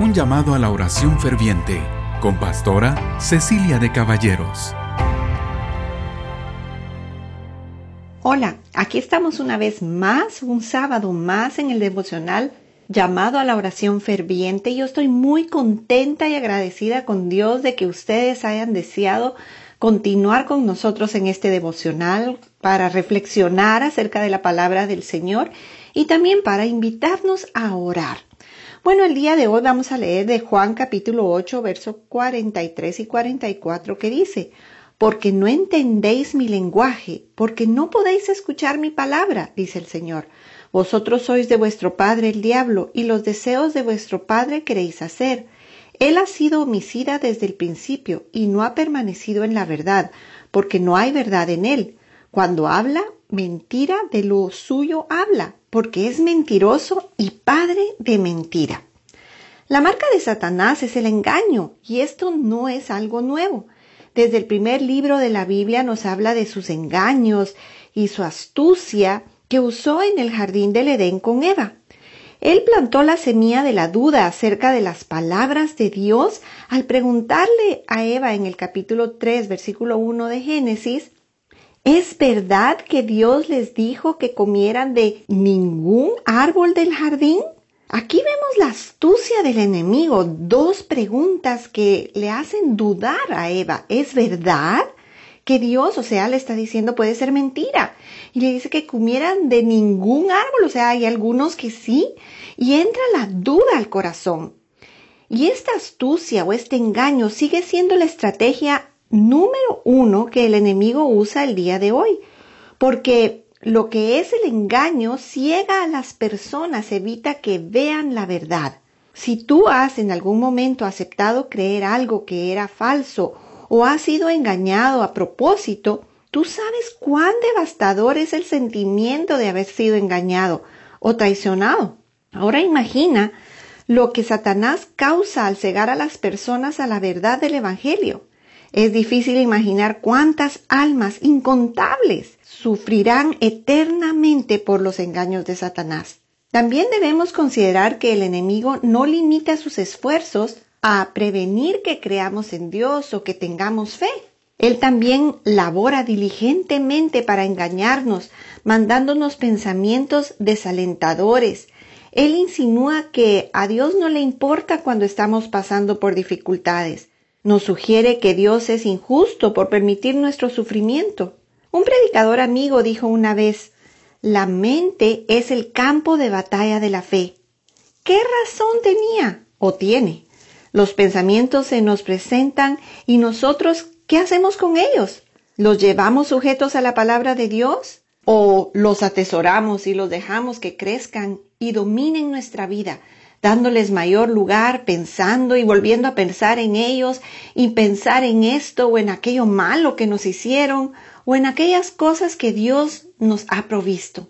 Un llamado a la oración ferviente con pastora Cecilia de Caballeros. Hola, aquí estamos una vez más, un sábado más en el devocional llamado a la oración ferviente. Yo estoy muy contenta y agradecida con Dios de que ustedes hayan deseado continuar con nosotros en este devocional para reflexionar acerca de la palabra del Señor y también para invitarnos a orar. Bueno, el día de hoy vamos a leer de Juan capítulo 8, versos 43 y 44 que dice, porque no entendéis mi lenguaje, porque no podéis escuchar mi palabra, dice el Señor. Vosotros sois de vuestro padre el diablo, y los deseos de vuestro padre queréis hacer. Él ha sido homicida desde el principio, y no ha permanecido en la verdad, porque no hay verdad en él. Cuando habla, mentira de lo suyo habla, porque es mentiroso y padre de mentira. La marca de Satanás es el engaño, y esto no es algo nuevo. Desde el primer libro de la Biblia nos habla de sus engaños y su astucia que usó en el jardín del Edén con Eva. Él plantó la semilla de la duda acerca de las palabras de Dios al preguntarle a Eva en el capítulo 3, versículo 1 de Génesis, ¿Es verdad que Dios les dijo que comieran de ningún árbol del jardín? Aquí vemos la astucia del enemigo, dos preguntas que le hacen dudar a Eva. ¿Es verdad que Dios, o sea, le está diciendo puede ser mentira? Y le dice que comieran de ningún árbol, o sea, hay algunos que sí, y entra la duda al corazón. Y esta astucia o este engaño sigue siendo la estrategia número uno que el enemigo usa el día de hoy, porque lo que es el engaño ciega a las personas, evita que vean la verdad. Si tú has en algún momento aceptado creer algo que era falso o has sido engañado a propósito, tú sabes cuán devastador es el sentimiento de haber sido engañado o traicionado. Ahora imagina lo que Satanás causa al cegar a las personas a la verdad del Evangelio. Es difícil imaginar cuántas almas incontables sufrirán eternamente por los engaños de Satanás. También debemos considerar que el enemigo no limita sus esfuerzos a prevenir que creamos en Dios o que tengamos fe. Él también labora diligentemente para engañarnos, mandándonos pensamientos desalentadores. Él insinúa que a Dios no le importa cuando estamos pasando por dificultades nos sugiere que Dios es injusto por permitir nuestro sufrimiento. Un predicador amigo dijo una vez, la mente es el campo de batalla de la fe. ¿Qué razón tenía o tiene? Los pensamientos se nos presentan y nosotros, ¿qué hacemos con ellos? ¿Los llevamos sujetos a la palabra de Dios? ¿O los atesoramos y los dejamos que crezcan y dominen nuestra vida, dándoles mayor lugar, pensando y volviendo a pensar en ellos y pensar en esto o en aquello malo que nos hicieron o en aquellas cosas que Dios nos ha provisto.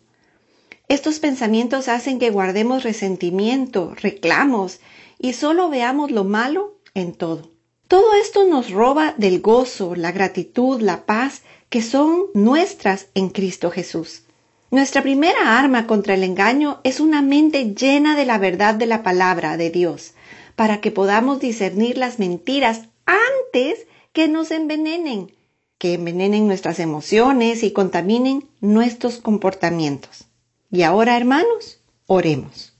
Estos pensamientos hacen que guardemos resentimiento, reclamos y solo veamos lo malo en todo. Todo esto nos roba del gozo, la gratitud, la paz que son nuestras en Cristo Jesús. Nuestra primera arma contra el engaño es una mente llena de la verdad de la palabra de Dios, para que podamos discernir las mentiras antes que nos envenenen, que envenenen nuestras emociones y contaminen nuestros comportamientos. Y ahora, hermanos, oremos.